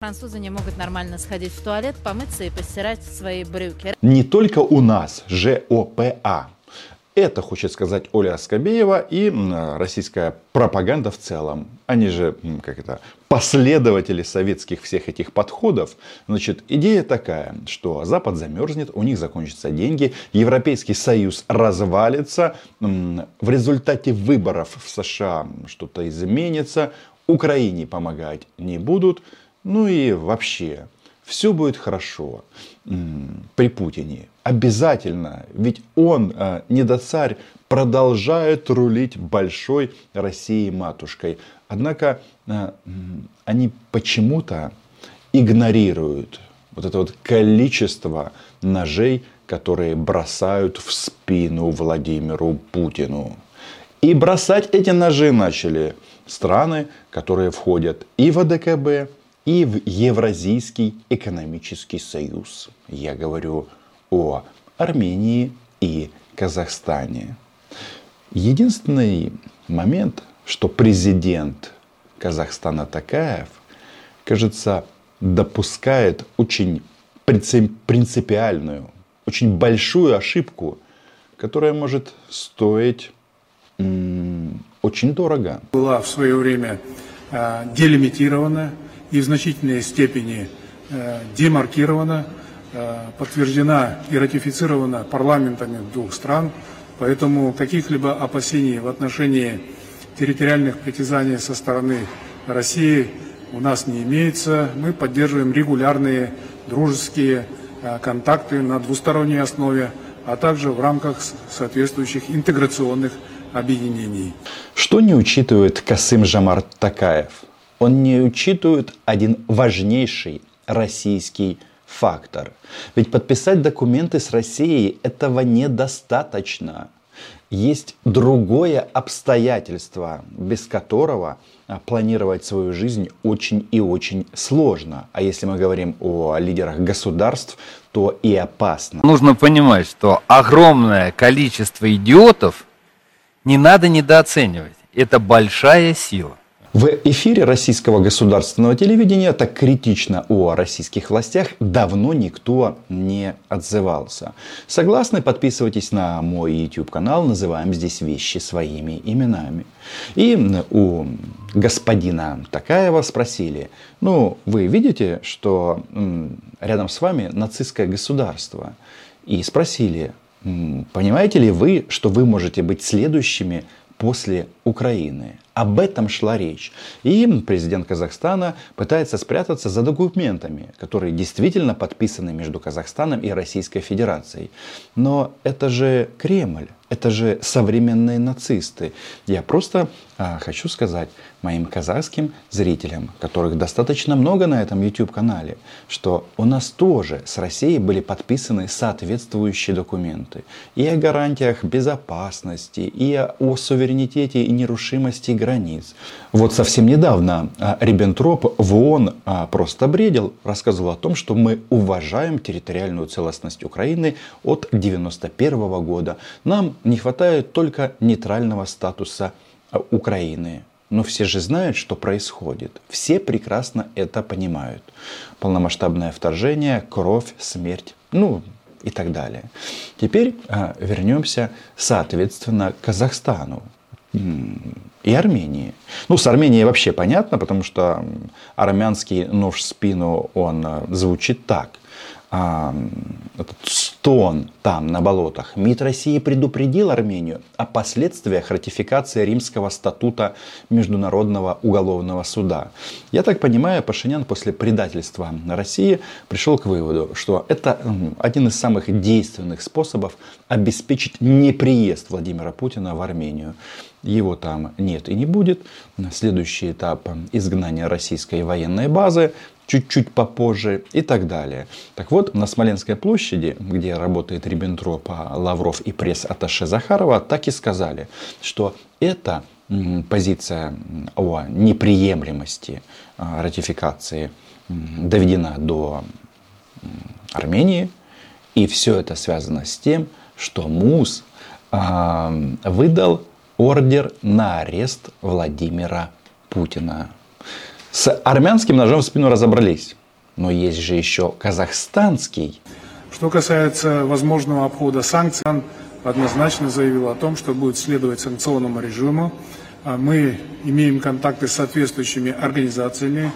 Французы не могут нормально сходить в туалет, помыться и постирать свои брюки. Не только у нас ЖОПА. Это хочет сказать Оля Скобеева и российская пропаганда в целом. Они же, как это, последователи советских всех этих подходов. Значит, идея такая, что Запад замерзнет, у них закончатся деньги, Европейский Союз развалится, в результате выборов в США что-то изменится, Украине помогать не будут, ну и вообще, все будет хорошо при Путине. Обязательно. Ведь он, а, недоцарь, продолжает рулить большой Россией матушкой. Однако а, они почему-то игнорируют вот это вот количество ножей, которые бросают в спину Владимиру Путину. И бросать эти ножи начали страны, которые входят и в АДКБ, и в Евразийский экономический союз. Я говорю о Армении и Казахстане. Единственный момент, что президент Казахстана Такаев, кажется, допускает очень принципиальную, очень большую ошибку, которая может стоить очень дорого. Была в свое время э, делимитирована и в значительной степени э, демаркирована, э, подтверждена и ратифицирована парламентами двух стран, поэтому каких-либо опасений в отношении территориальных притязаний со стороны России у нас не имеется. Мы поддерживаем регулярные дружеские э, контакты на двусторонней основе, а также в рамках соответствующих интеграционных объединений. Что не учитывает Касым Жамар Такаев? Он не учитывает один важнейший российский фактор. Ведь подписать документы с Россией этого недостаточно. Есть другое обстоятельство, без которого а, планировать свою жизнь очень и очень сложно. А если мы говорим о лидерах государств, то и опасно. Нужно понимать, что огромное количество идиотов не надо недооценивать. Это большая сила. В эфире российского государственного телевидения так критично о российских властях давно никто не отзывался. Согласны? Подписывайтесь на мой YouTube канал. Называем здесь вещи своими именами. И у господина Такаева спросили, ну, вы видите, что рядом с вами нацистское государство? И спросили, понимаете ли вы, что вы можете быть следующими после Украины? Об этом шла речь. И президент Казахстана пытается спрятаться за документами, которые действительно подписаны между Казахстаном и Российской Федерацией. Но это же Кремль. Это же современные нацисты. Я просто а, хочу сказать моим казахским зрителям, которых достаточно много на этом YouTube-канале, что у нас тоже с Россией были подписаны соответствующие документы. И о гарантиях безопасности, и о суверенитете и нерушимости границ. Вот совсем недавно а, Риббентроп в ООН а, просто бредил, рассказывал о том, что мы уважаем территориальную целостность Украины от 1991 года. Нам не хватает только нейтрального статуса а, Украины. Но все же знают, что происходит. Все прекрасно это понимают. Полномасштабное вторжение, кровь, смерть, ну и так далее. Теперь а, вернемся, соответственно, к Казахстану и Армении. Ну, с Арменией вообще понятно, потому что армянский нож в спину, он а, звучит так – этот стон там, на болотах, МИД России предупредил Армению о последствиях ратификации Римского статута Международного уголовного суда. Я так понимаю, Пашинян после предательства России пришел к выводу, что это один из самых действенных способов обеспечить неприезд Владимира Путина в Армению. Его там нет и не будет. Следующий этап изгнания российской военной базы чуть-чуть попозже и так далее. Так вот, на Смоленской площади, где работает Риббентроп, Лавров и пресс-атташе Захарова, так и сказали, что это позиция о неприемлемости а, ратификации доведена до Армении. И все это связано с тем, что МУС а, выдал ордер на арест Владимира Путина. С армянским ножом в спину разобрались. Но есть же еще казахстанский. Что касается возможного обхода санкций, он однозначно заявил о том, что будет следовать санкционному режиму. А Мы имеем контакты с соответствующими организациями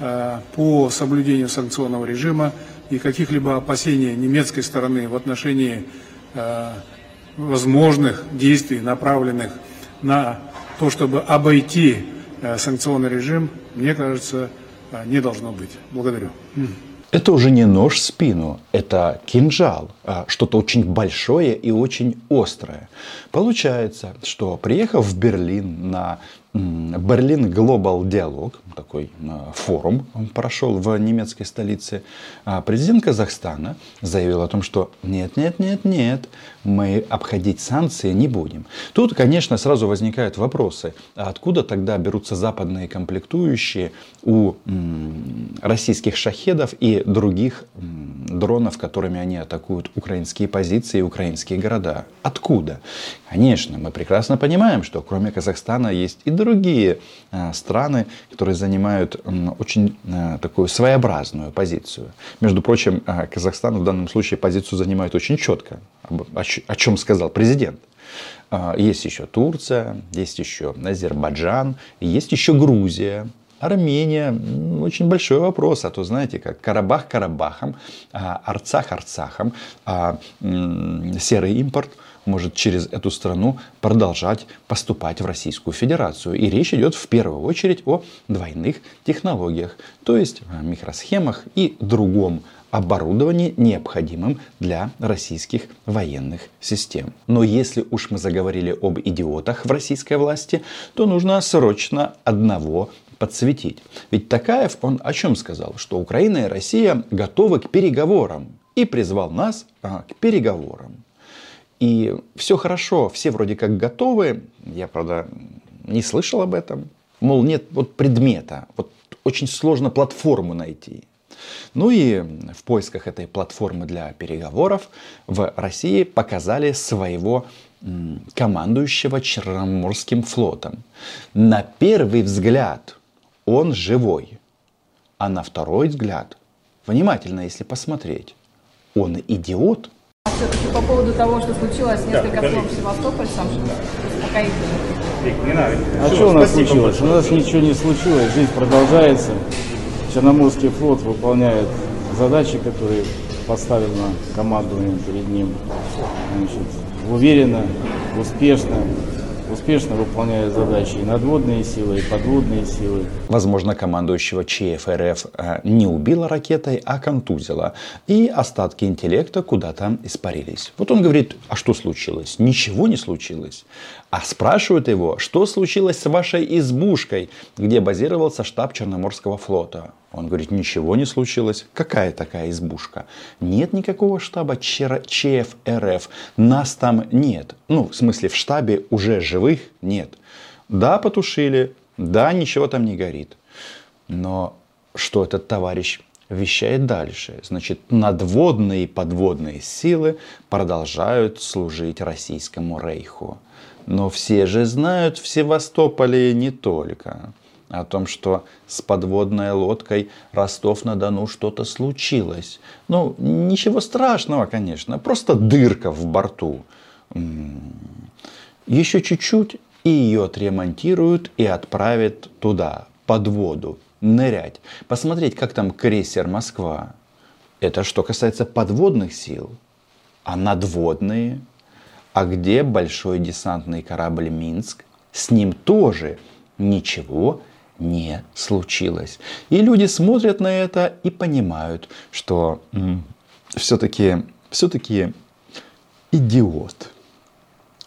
а, по соблюдению санкционного режима и каких-либо опасений немецкой стороны в отношении а, возможных действий, направленных на то, чтобы обойти санкционный режим, мне кажется, а, не должно быть. Благодарю. Это уже не нож в спину, это кинжал, а что-то очень большое и очень острое. Получается, что приехав в Берлин на Берлин Глобал Диалог, такой а, форум прошел в немецкой столице, а президент Казахстана заявил о том, что нет, нет, нет, нет, мы обходить санкции не будем. Тут, конечно, сразу возникают вопросы, а откуда тогда берутся западные комплектующие у российских шахедов и других дронов, которыми они атакуют украинские позиции и украинские города? Откуда? Конечно, мы прекрасно понимаем, что кроме Казахстана есть и другие э, страны, которые занимают очень э, такую своеобразную позицию. Между прочим, э, Казахстан в данном случае позицию занимает очень четко, о чем сказал президент. Есть еще Турция, есть еще Азербайджан, есть еще Грузия. Армения, очень большой вопрос, а то знаете, как Карабах Карабахом, а Арцах Арцахом, а серый импорт – может через эту страну продолжать поступать в Российскую Федерацию. И речь идет в первую очередь о двойных технологиях, то есть микросхемах и другом оборудовании, необходимым для российских военных систем. Но если уж мы заговорили об идиотах в российской власти, то нужно срочно одного подсветить. Ведь Такаев, он о чем сказал? Что Украина и Россия готовы к переговорам и призвал нас а, к переговорам. И все хорошо, все вроде как готовы. Я, правда, не слышал об этом. Мол, нет вот предмета. Вот очень сложно платформу найти. Ну и в поисках этой платформы для переговоров в России показали своего командующего Черноморским флотом. На первый взгляд он живой, а на второй взгляд, внимательно если посмотреть, он идиот – все-таки по поводу того, что случилось несколько да, в Севастополь, сам что успокоительно. А что у нас случилось? У нас ничего не случилось, жизнь продолжается. Черноморский флот выполняет задачи, которые поставлено командованием перед ним. Значит, уверенно, успешно успешно выполняет задачи и надводные силы, и подводные силы. Возможно, командующего ЧФ РФ э, не убила ракетой, а контузила. И остатки интеллекта куда-то испарились. Вот он говорит, а что случилось? Ничего не случилось. А спрашивают его, что случилось с вашей избушкой, где базировался штаб Черноморского флота. Он говорит, ничего не случилось. Какая такая избушка? Нет никакого штаба ЧФРФ. Нас там нет. Ну, в смысле, в штабе уже живых нет. Да, потушили. Да, ничего там не горит. Но что этот товарищ вещает дальше? Значит, надводные и подводные силы продолжают служить российскому рейху. Но все же знают в Севастополе не только о том, что с подводной лодкой Ростов-на-Дону что-то случилось. Ну, ничего страшного, конечно, просто дырка в борту. Еще чуть-чуть, и ее отремонтируют и отправят туда, под воду, нырять. Посмотреть, как там крейсер «Москва». Это что касается подводных сил. А надводные? А где большой десантный корабль «Минск»? С ним тоже ничего не случилось. И люди смотрят на это и понимают, что все-таки все-таки идиот.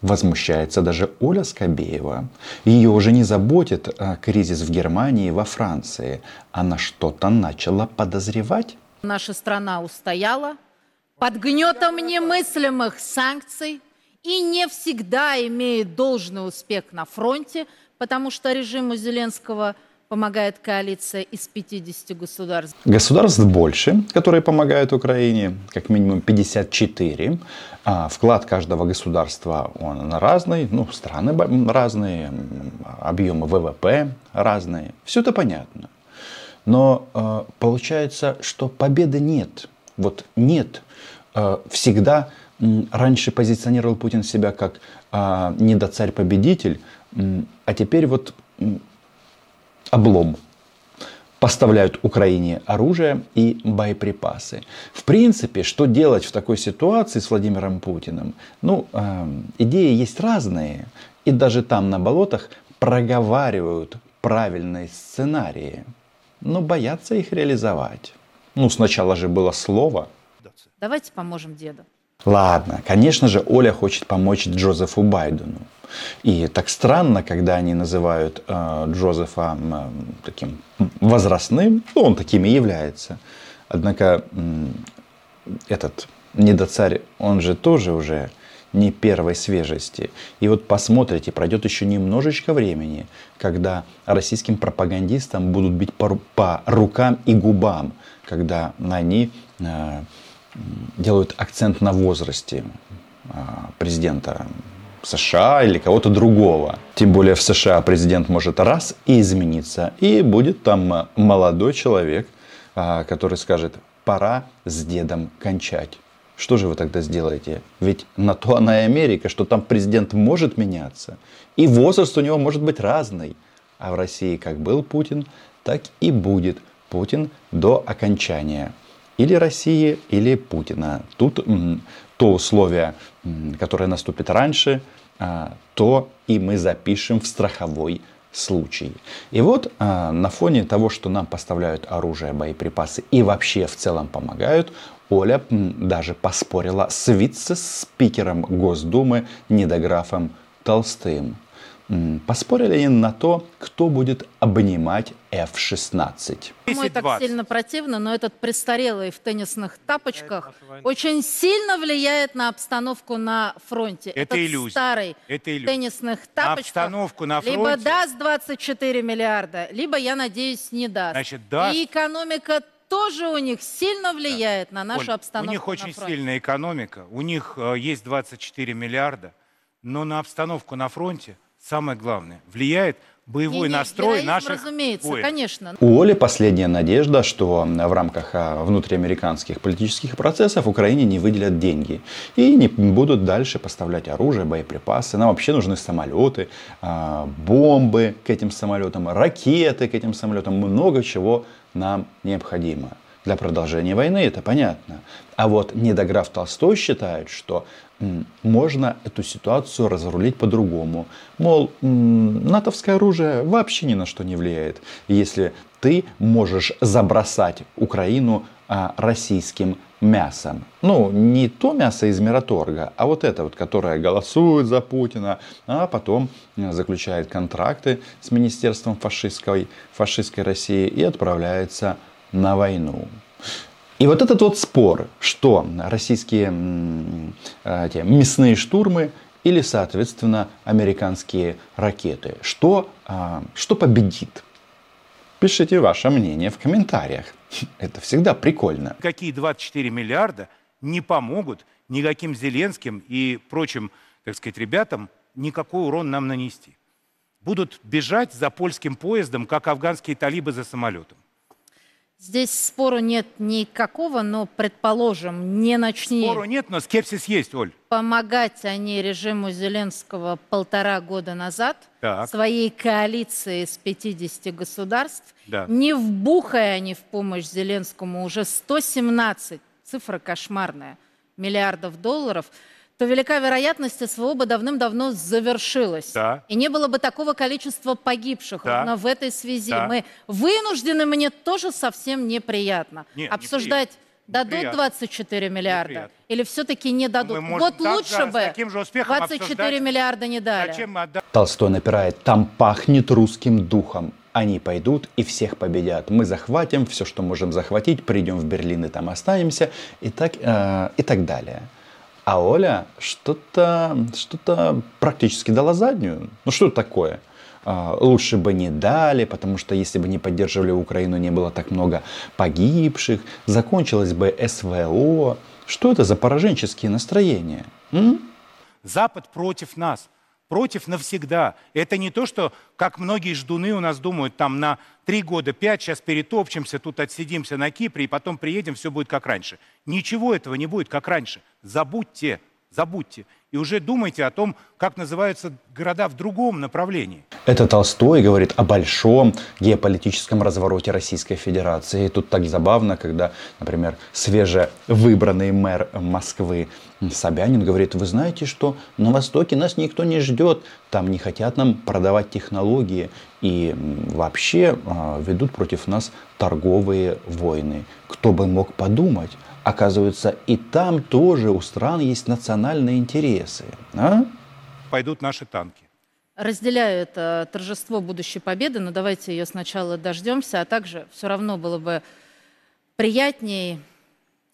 Возмущается даже Оля Скобеева. Ее уже не заботит а, кризис в Германии и во Франции. Она что-то начала подозревать. Наша страна устояла под гнетом немыслимых санкций и не всегда имеет должный успех на фронте, потому что режиму Зеленского помогает коалиция из 50 государств. Государств больше, которые помогают Украине, как минимум 54. А вклад каждого государства он разный, ну, страны разные, объемы ВВП разные. Все это понятно. Но э, получается, что победы нет. Вот нет. Э, всегда раньше позиционировал Путин себя как э, недоцарь-победитель, а теперь вот облом поставляют Украине оружие и боеприпасы. В принципе, что делать в такой ситуации с Владимиром Путиным? Ну, э, идеи есть разные. И даже там на болотах проговаривают правильные сценарии, но боятся их реализовать. Ну, сначала же было слово. Давайте поможем деду. Ладно, конечно же, Оля хочет помочь Джозефу Байдену. И так странно, когда они называют э, Джозефа э, таким возрастным, ну, он таким и является. Однако э, этот недоцарь, он же тоже уже не первой свежести. И вот посмотрите, пройдет еще немножечко времени, когда российским пропагандистам будут бить по, по рукам и губам, когда они э, делают акцент на возрасте э, президента США или кого-то другого. Тем более в США президент может раз и измениться, и будет там молодой человек, э, который скажет, пора с дедом кончать. Что же вы тогда сделаете? Ведь на то она и Америка, что там президент может меняться. И возраст у него может быть разный. А в России как был Путин, так и будет Путин до окончания. Или России, или Путина. Тут то условие, которое наступит раньше, а, то и мы запишем в страховой случай. И вот а, на фоне того, что нам поставляют оружие, боеприпасы и вообще в целом помогают, Оля даже поспорила с вице-спикером Госдумы недографом Толстым. Поспорили они на то, кто будет обнимать F-16. Ему так сильно противно, но этот престарелый в теннисных тапочках очень сильно влияет на обстановку на фронте. Это этот иллюзия. старый Это иллюзия. в теннисных тапочках на обстановку на фронте. либо даст 24 миллиарда, либо, я надеюсь, не даст. Значит, даст. И экономика тоже у них сильно влияет да. на нашу Оль, обстановку. У них очень сильная экономика, у них э, есть 24 миллиарда, но на обстановку на фронте самое главное влияет боевой не, не, настрой наших разумеется, воинов. конечно. У Оли последняя надежда, что в рамках а, внутриамериканских политических процессов Украине не выделят деньги и не будут дальше поставлять оружие, боеприпасы. Нам вообще нужны самолеты, а, бомбы к этим самолетам, ракеты к этим самолетам, много чего нам необходимо. Для продолжения войны это понятно. А вот недограф Толстой считает, что можно эту ситуацию разрулить по-другому. Мол, натовское оружие вообще ни на что не влияет, если ты можешь забросать Украину а, российским мясом. Ну, не то мясо из Мираторга, а вот это вот, которое голосует за Путина, а потом заключает контракты с Министерством фашистской, фашистской России и отправляется на войну. И вот этот вот спор, что российские эти, мясные штурмы или, соответственно, американские ракеты, что, а, что победит? Пишите ваше мнение в комментариях. Это всегда прикольно. Какие 24 миллиарда не помогут никаким Зеленским и прочим, так сказать, ребятам никакой урон нам нанести. Будут бежать за польским поездом, как афганские талибы за самолетом. Здесь спору нет никакого, но, предположим, не начни... Спору нет, но скепсис есть, Оль. Помогать они режиму Зеленского полтора года назад, так. своей коалиции из 50 государств, да. не вбухая они в помощь Зеленскому уже 117, цифра кошмарная, миллиардов долларов – то велика вероятность СВО бы давным-давно завершилась. Да. И не было бы такого количества погибших. Да. Ровно в этой связи да. мы вынуждены, мне тоже совсем неприятно, Нет, обсуждать, неприятно. дадут 24 миллиарда Неприятно. или все-таки не дадут. Мы вот лучше бы с таким же успехом 24 обсуждать. миллиарда не дали. Зачем мы отда- Толстой напирает, там пахнет русским духом. Они пойдут и всех победят. Мы захватим все, что можем захватить, придем в Берлин и там останемся и так, э, и так далее. А Оля что-то что практически дала заднюю. Ну что такое? А, лучше бы не дали, потому что если бы не поддерживали Украину, не было так много погибших, закончилось бы СВО. Что это за пораженческие настроения? М? Запад против нас. Против навсегда. Это не то, что, как многие ждуны у нас думают, там на три года, пять, сейчас перетопчемся, тут отсидимся на Кипре, и потом приедем, все будет как раньше. Ничего этого не будет как раньше. Забудьте, забудьте. И уже думайте о том, как называются города в другом направлении. Это Толстой говорит о большом геополитическом развороте Российской Федерации. И тут так забавно, когда, например, свежевыбранный мэр Москвы Собянин говорит, вы знаете, что на Востоке нас никто не ждет, там не хотят нам продавать технологии и вообще а, ведут против нас торговые войны. Кто бы мог подумать? Оказывается, и там тоже у стран есть национальные интересы. А? Пойдут наши танки. Разделяю это торжество будущей победы, но давайте ее сначала дождемся, а также все равно было бы приятнее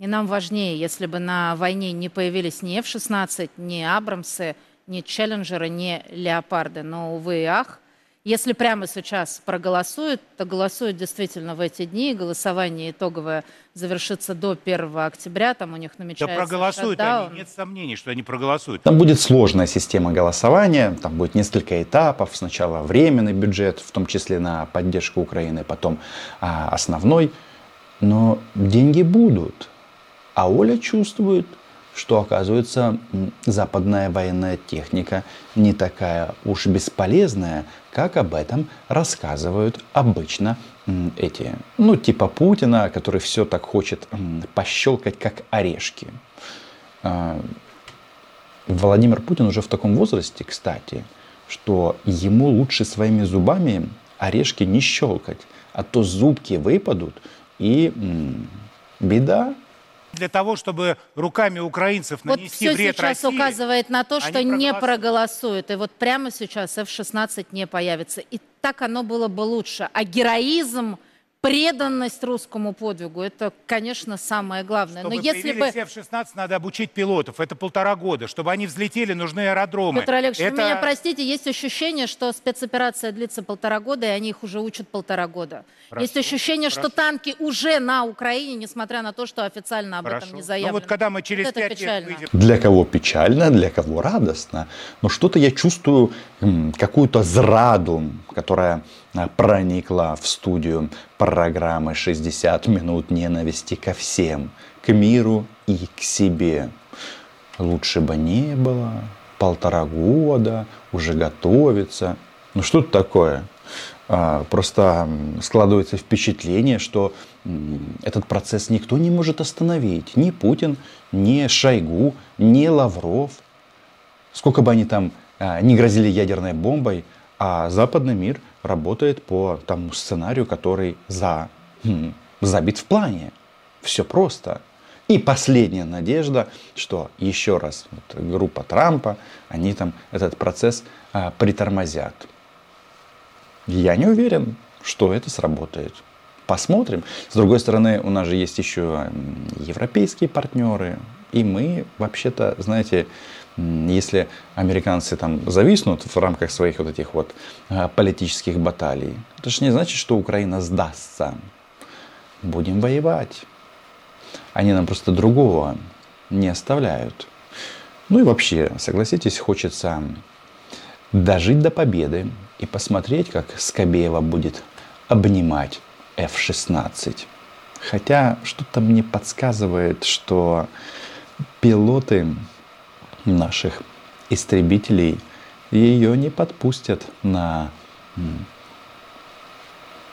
и нам важнее, если бы на войне не появились ни F-16, ни Абрамсы, ни Челленджеры, ни Леопарды. Но, увы и ах, если прямо сейчас проголосуют, то голосуют действительно в эти дни. Голосование итоговое завершится до 1 октября. Там у них намечается Да проголосуют шатдаун. они, нет сомнений, что они проголосуют. Там будет сложная система голосования, там будет несколько этапов. Сначала временный бюджет, в том числе на поддержку Украины, потом а, основной. Но деньги будут. А Оля чувствует, что, оказывается, западная военная техника не такая уж бесполезная, как об этом рассказывают обычно эти, ну, типа Путина, который все так хочет пощелкать, как орешки. А, Владимир Путин уже в таком возрасте, кстати, что ему лучше своими зубами орешки не щелкать, а то зубки выпадут и беда. Для того, чтобы руками украинцев Вот нанести все вред сейчас России, указывает на то, что они не проголосуют. проголосуют. И вот прямо сейчас F-16 не появится. И так оно было бы лучше. А героизм, преданность русскому подвигу, это, конечно, самое главное. Чтобы Но если бы... появились F-16, надо обучить пилотов. Это полтора года. Чтобы они взлетели, нужны аэродромы. Петр Олегович, вы Это- меня простите, есть ощущение, что спецоперация длится полтора года, и они их уже учат полтора года. есть ощущение, что хорошо. танки уже на Украине, несмотря на то, что официально об Хорошо. этом не Ну заявлено. вот когда мы через Вот это пять лет печально. выйдем... Для кого печально, для кого радостно. Но что-то я чувствую какую-то зраду, которая а, проникла в студию программы «60 минут ненависти ко всем, к миру и к себе». Лучше бы не было, полтора года, уже готовится. Ну что это такое? А, Просто складывается впечатление, что этот процесс никто не может остановить. Ни Путин, ни Шойгу, ни Лавров. Сколько бы они там а, не грозили ядерной бомбой, а западный мир работает по тому сценарию, который за, м, забит в плане. Все просто. И последняя надежда, что еще раз вот, группа Трампа, они там этот процесс а, притормозят. Я не уверен, что это сработает. Посмотрим. С другой стороны, у нас же есть еще европейские партнеры. И мы, вообще-то, знаете, если американцы там зависнут в рамках своих вот этих вот а, политических баталий, это же не значит, что Украина сдастся. Будем воевать. Они нам просто другого не оставляют. Ну и вообще, согласитесь, хочется дожить до победы и посмотреть, как Скобеева будет обнимать F-16. Хотя что-то мне подсказывает, что пилоты наших истребителей ее не подпустят на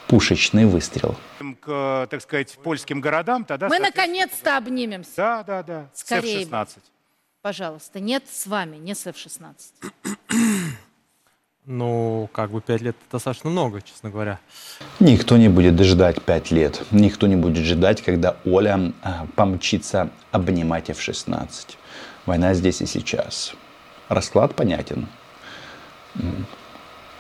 пушечный выстрел. к, так сказать, польским городам, тогда... Мы наконец-то обнимемся. Да, да, да. Скорее бы. F-16. Пожалуйста, нет с вами, не с F-16. Ну, как бы пять лет это достаточно много, честно говоря. Никто не будет ждать пять лет. Никто не будет ждать, когда Оля а, помчится обнимать F-16. Война здесь и сейчас. Расклад понятен.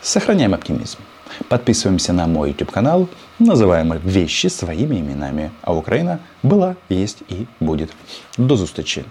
Сохраняем оптимизм. Подписываемся на мой YouTube канал, называем вещи своими именами. А Украина была, есть и будет. До зустрічі!